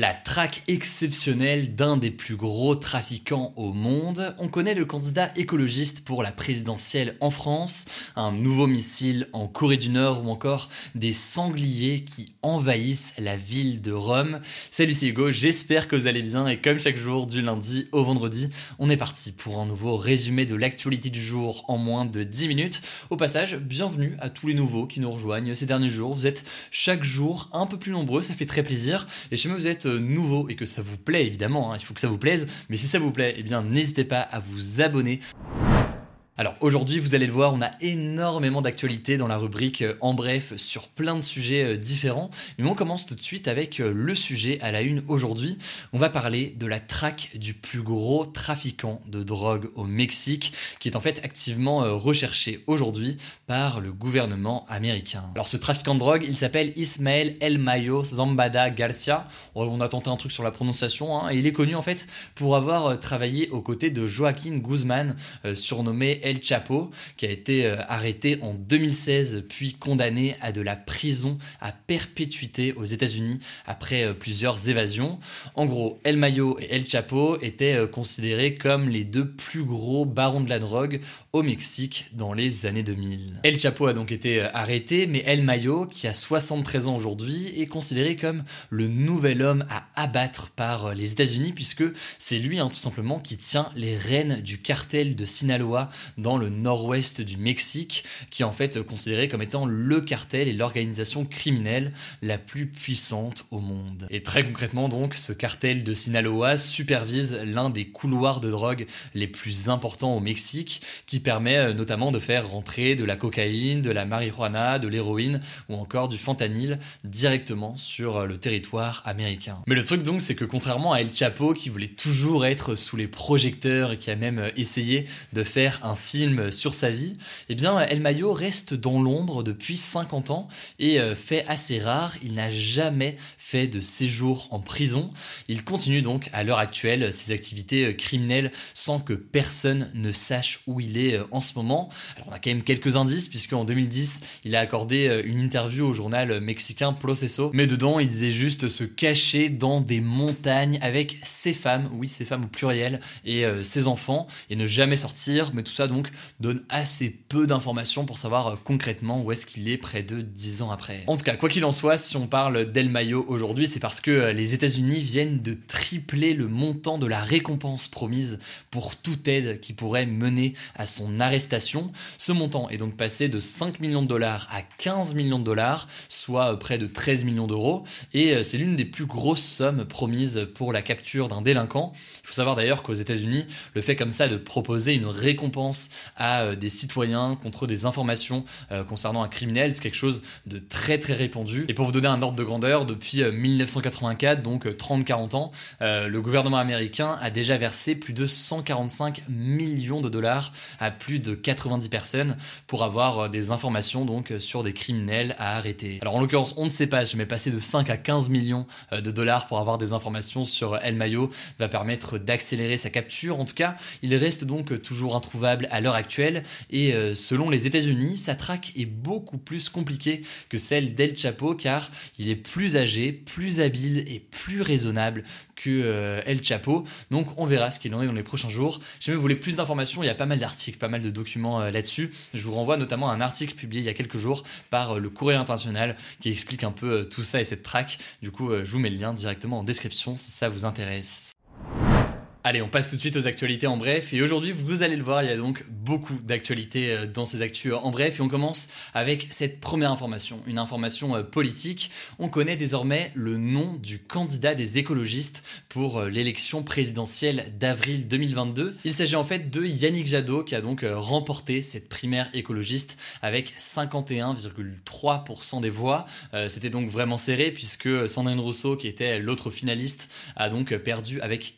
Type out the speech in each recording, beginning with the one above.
La traque exceptionnelle d'un des plus gros trafiquants au monde. On connaît le candidat écologiste pour la présidentielle en France, un nouveau missile en Corée du Nord ou encore des sangliers qui envahissent la ville de Rome. Salut c'est Hugo, j'espère que vous allez bien et comme chaque jour du lundi au vendredi, on est parti pour un nouveau résumé de l'actualité du jour en moins de 10 minutes. Au passage, bienvenue à tous les nouveaux qui nous rejoignent ces derniers jours. Vous êtes chaque jour un peu plus nombreux, ça fait très plaisir. Et chez moi vous êtes nouveau et que ça vous plaît évidemment, hein, il faut que ça vous plaise, mais si ça vous plaît, eh bien n'hésitez pas à vous abonner. Alors aujourd'hui, vous allez le voir, on a énormément d'actualités dans la rubrique euh, En bref sur plein de sujets euh, différents. Mais on commence tout de suite avec euh, le sujet à la une aujourd'hui. On va parler de la traque du plus gros trafiquant de drogue au Mexique, qui est en fait activement recherché aujourd'hui par le gouvernement américain. Alors ce trafiquant de drogue, il s'appelle Ismael El Mayo Zambada Garcia. On a tenté un truc sur la prononciation, hein, il est connu en fait pour avoir travaillé aux côtés de Joaquin Guzman, surnommé El Chapo, qui a été euh, arrêté en 2016 puis condamné à de la prison à perpétuité aux États-Unis après euh, plusieurs évasions. En gros, El Mayo et El Chapo étaient euh, considérés comme les deux plus gros barons de la drogue au Mexique dans les années 2000. El Chapo a donc été arrêté, mais El Mayo, qui a 73 ans aujourd'hui, est considéré comme le nouvel homme à abattre par les États-Unis puisque c'est lui hein, tout simplement qui tient les rênes du cartel de Sinaloa dans le nord-ouest du Mexique, qui est en fait considéré comme étant le cartel et l'organisation criminelle la plus puissante au monde. Et très concrètement donc, ce cartel de Sinaloa supervise l'un des couloirs de drogue les plus importants au Mexique, qui permet euh, notamment de faire rentrer de la cocaïne, de la marijuana, de l'héroïne ou encore du fentanyl directement sur euh, le territoire américain. Mais le truc donc, c'est que contrairement à El Chapo, qui voulait toujours être sous les projecteurs et qui a même euh, essayé de faire un film sur sa vie, eh bien El Mayo reste dans l'ombre depuis 50 ans et euh, fait assez rare, il n'a jamais fait de séjour en prison. Il continue donc à l'heure actuelle ses activités euh, criminelles sans que personne ne sache où il est euh, en ce moment. Alors on a quand même quelques indices puisqu'en 2010 il a accordé une interview au journal mexicain Proceso, mais dedans il disait juste se cacher dans des montagnes avec ses femmes, oui ses femmes au pluriel, et ses enfants et ne jamais sortir, mais tout ça donc donne assez peu d'informations pour savoir euh, concrètement où est-ce qu'il est près de 10 ans après. En tout cas, quoi qu'il en soit, si on parle d'El Mayo aujourd'hui, c'est parce que euh, les États-Unis viennent de tripler le montant de la récompense promise pour toute aide qui pourrait mener à son arrestation. Ce montant est donc passé de 5 millions de dollars à 15 millions de dollars, soit euh, près de 13 millions d'euros, et c'est l'une des plus grosses sommes promises pour la capture d'un délinquant. Il faut savoir d'ailleurs qu'aux États-Unis, le fait comme ça de proposer une récompense à euh, des citoyens contre des informations euh, concernant un criminel. C'est quelque chose de très très répandu. Et pour vous donner un ordre de grandeur, depuis 1984, euh, donc 30-40 ans, le gouvernement américain a déjà versé plus de 145 millions de dollars à plus de 90 personnes pour avoir des informations donc sur des criminels à arrêter. Alors en l'occurrence, on ne sait pas, mais passer de 5 à 15 millions de dollars pour avoir des informations sur El Mayo va permettre d'accélérer sa capture. En tout cas, il reste donc toujours introuvable à l'heure actuelle et euh, selon les États-Unis, sa traque est beaucoup plus compliquée que celle d'El Chapo car il est plus âgé, plus habile et plus raisonnable que euh, El Chapo. Donc on verra ce qu'il en est dans les prochains jours. Si vous voulez plus d'informations, il y a pas mal d'articles, pas mal de documents euh, là-dessus. Je vous renvoie notamment à un article publié il y a quelques jours par le Courrier International qui explique un peu tout ça et cette traque. Du coup, je vous mets le lien directement en description si ça vous intéresse. Allez, on passe tout de suite aux actualités en bref. Et aujourd'hui, vous allez le voir, il y a donc beaucoup d'actualités euh, dans ces actus en bref. Et on commence avec cette première information, une information euh, politique. On connaît désormais le nom du candidat des écologistes pour euh, l'élection présidentielle d'avril 2022. Il s'agit en fait de Yannick Jadot qui a donc remporté cette primaire écologiste avec 51,3% des voix. C'était donc vraiment serré puisque Sandrine Rousseau, qui était l'autre finaliste, a donc perdu avec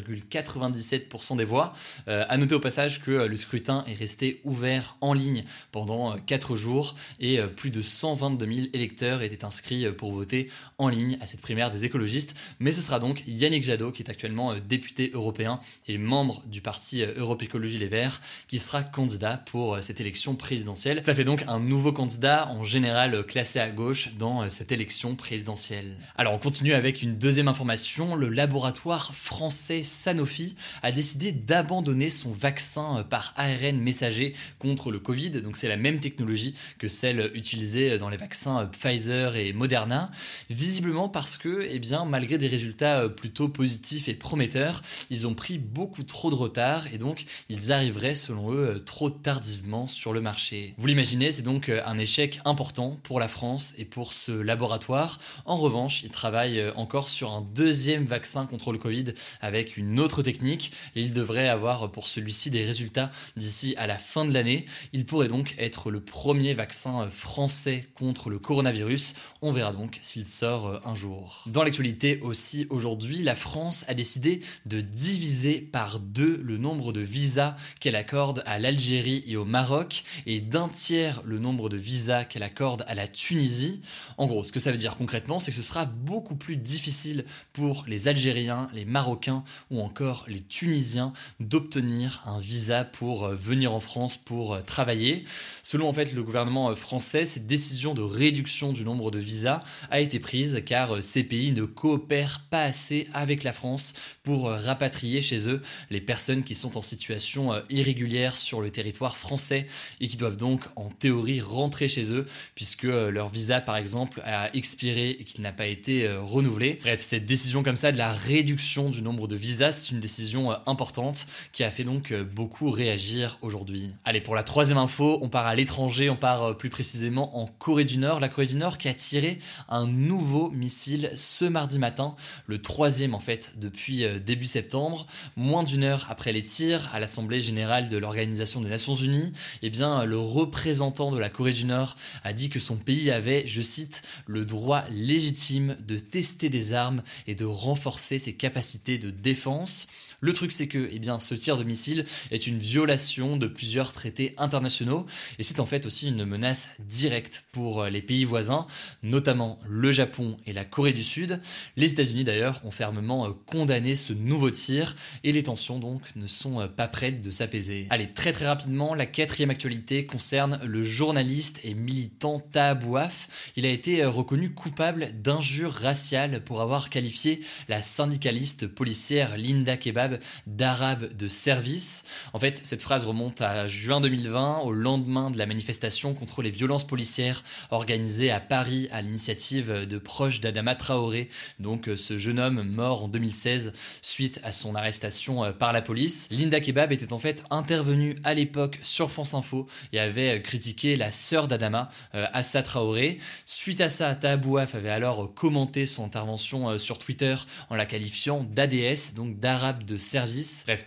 48,97% des voix. Euh, noter au passage que euh, le scrutin est resté ouvert en ligne pendant 4 euh, jours et plus de 122 000 électeurs étaient inscrits pour voter en ligne à cette primaire des écologistes. Mais ce sera donc Yannick Jadot, qui est actuellement député européen et membre du parti Europe Écologie Les Verts, qui sera candidat pour cette élection présidentielle. Ça fait donc un nouveau candidat en général classé à gauche dans cette élection présidentielle. Alors on continue avec une deuxième information. Le laboratoire français Sanofi a décidé d'abandonner son vaccin par ARN messager contre le Covid. Donc c'est la même technologie que celle utilisée dans les vaccins Pfizer et Moderna. Visiblement parce que, eh bien, malgré des résultats plutôt positifs et prometteurs, ils ont pris beaucoup trop de retard et donc ils arriveraient, selon eux, trop tardivement sur le marché. Vous l'imaginez, c'est donc un échec important pour la France et pour ce laboratoire. En revanche, ils travaillent encore sur un deuxième vaccin contre le Covid avec une autre technique et il devrait avoir pour celui-ci des résultats d'ici à la fin de l'année. Il pourrait donc être le premier vaccin français contre le coronavirus. On verra donc s'il sort un jour. Dans l'actualité aussi aujourd'hui, la France a décidé de diviser par deux le nombre de visas qu'elle accorde à l'Algérie et au Maroc et d'un tiers le nombre de visas qu'elle accorde à la Tunisie. En gros, ce que ça veut dire concrètement, c'est que ce sera beaucoup plus difficile pour les Algériens, les Marocains ou encore les Tunisiens d'obtenir un visa pour euh, venir en France pour euh, travailler. Selon en fait le gouvernement euh, français, cette décision de réduction du nombre de visas a été prise car ces pays ne coopèrent pas assez avec la France pour rapatrier chez eux les personnes qui sont en situation irrégulière sur le territoire français et qui doivent donc en théorie rentrer chez eux puisque leur visa par exemple a expiré et qu'il n'a pas été renouvelé. Bref, cette décision comme ça de la réduction du nombre de visas, c'est une décision importante qui a fait donc euh, beaucoup réagir aujourd'hui. Allez, pour la troisième info, on part à l'étranger, on part euh, plus précisément en Corée du Nord. La Corée du Nord qui a tiré un nouveau missile ce mardi matin, le troisième en fait depuis euh, début septembre, moins d'une heure après les tirs à l'Assemblée générale de l'Organisation des Nations Unies. Eh bien, le représentant de la Corée du Nord a dit que son pays avait, je cite, le droit légitime de tester des armes et de renforcer ses capacités de défense défense. Le truc, c'est que eh ce tir de missile est une violation de plusieurs traités internationaux et c'est en fait aussi une menace directe pour euh, les pays voisins, notamment le Japon et la Corée du Sud. Les États-Unis d'ailleurs ont fermement euh, condamné ce nouveau tir et les tensions donc ne sont euh, pas prêtes de s'apaiser. Allez, très très rapidement, la quatrième actualité concerne le journaliste et militant Tahabouaf. Il a été reconnu coupable d'injures raciales pour avoir qualifié la syndicaliste policière Linda Kebab d'arabe de service. En fait, cette phrase remonte à juin 2020, au lendemain de la manifestation contre les violences policières organisée à Paris à l'initiative de proches d'Adama Traoré, donc euh, ce jeune homme mort en 2016 suite à son arrestation euh, par la police. Linda Kebab était en fait intervenue à l'époque sur France Info et avait euh, critiqué la sœur d'Adama, Assa Traoré. Suite à ça, Tahabouaf avait alors commenté son intervention sur Twitter en la qualifiant d'ADS, donc d'arabe de service. Bref,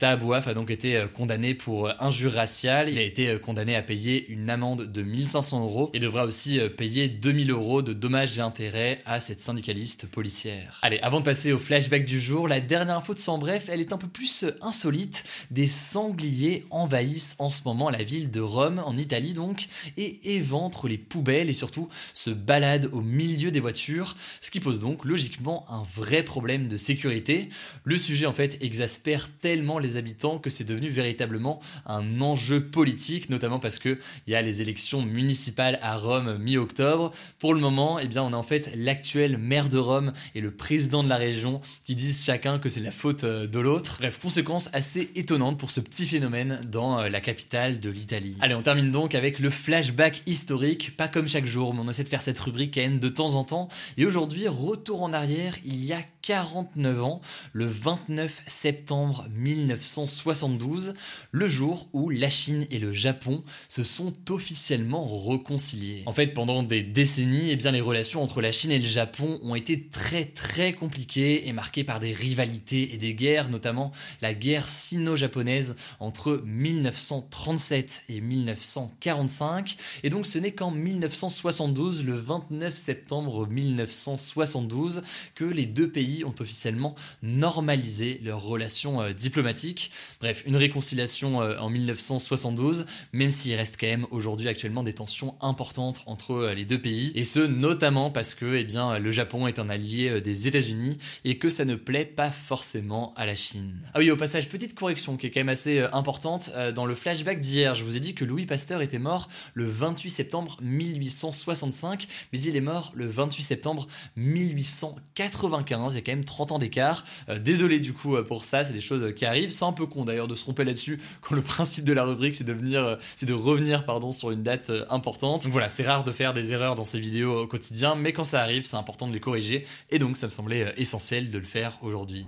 a donc été euh, condamné pour euh, injure raciale. Il a été euh, condamné à payer une amende de 1500 euros et devra aussi payer 2000 euros de dommages et intérêts à cette syndicaliste policière. Allez, avant de passer au flashback du jour, la dernière info de Sans Bref, elle est un peu plus insolite. Des sangliers envahissent en ce moment la ville de Rome, en Italie donc, et éventrent les poubelles et surtout se baladent au milieu des voitures, ce qui pose donc logiquement un vrai problème de sécurité. Le sujet en fait exaspère tellement les habitants que c'est devenu véritablement un enjeu politique, notamment parce que il y a les élections municipales à Rome mi-octobre. Pour le moment, eh bien, on a en fait l'actuel maire de Rome et le président de la région qui disent chacun que c'est la faute euh, de l'autre. Bref, conséquence assez étonnante pour ce petit phénomène dans euh, la capitale de l'Italie. Allez, on termine donc avec le flashback historique, pas comme chaque jour, mais on essaie de faire cette rubrique quand de temps en temps. Et aujourd'hui, retour en arrière, il y a 49 ans, le 29 septembre septembre 1972, le jour où la Chine et le Japon se sont officiellement réconciliés. En fait, pendant des décennies, eh bien, les relations entre la Chine et le Japon ont été très très compliquées et marquées par des rivalités et des guerres, notamment la guerre sino-japonaise entre 1937 et 1945. Et donc ce n'est qu'en 1972, le 29 septembre 1972, que les deux pays ont officiellement normalisé leurs relations euh, diplomatiques. Bref, une réconciliation euh, en 1972, même s'il reste quand même aujourd'hui actuellement des tensions importantes entre euh, les deux pays, et ce notamment parce que eh bien, le Japon est un allié des États-Unis et que ça ne plaît pas forcément à la Chine. Ah oui, au passage, petite correction qui est quand même assez importante. Dans le flashback d'hier, je vous ai dit que Louis Pasteur était mort le 28 septembre 1865, mais il est mort le 28 septembre 1895. Il y a quand même 30 ans d'écart. Désolé du coup pour ça, c'est des choses qui arrivent. C'est un peu con d'ailleurs de se tromper là-dessus quand le principe de la rubrique c'est de venir, euh, de revenir sur une date importante. Donc voilà, c'est rare de faire des erreurs dans ces vidéos au quotidien, mais quand ça arrive, c'est important de les corriger. Et donc ça me semblait essentiel de le faire aujourd'hui.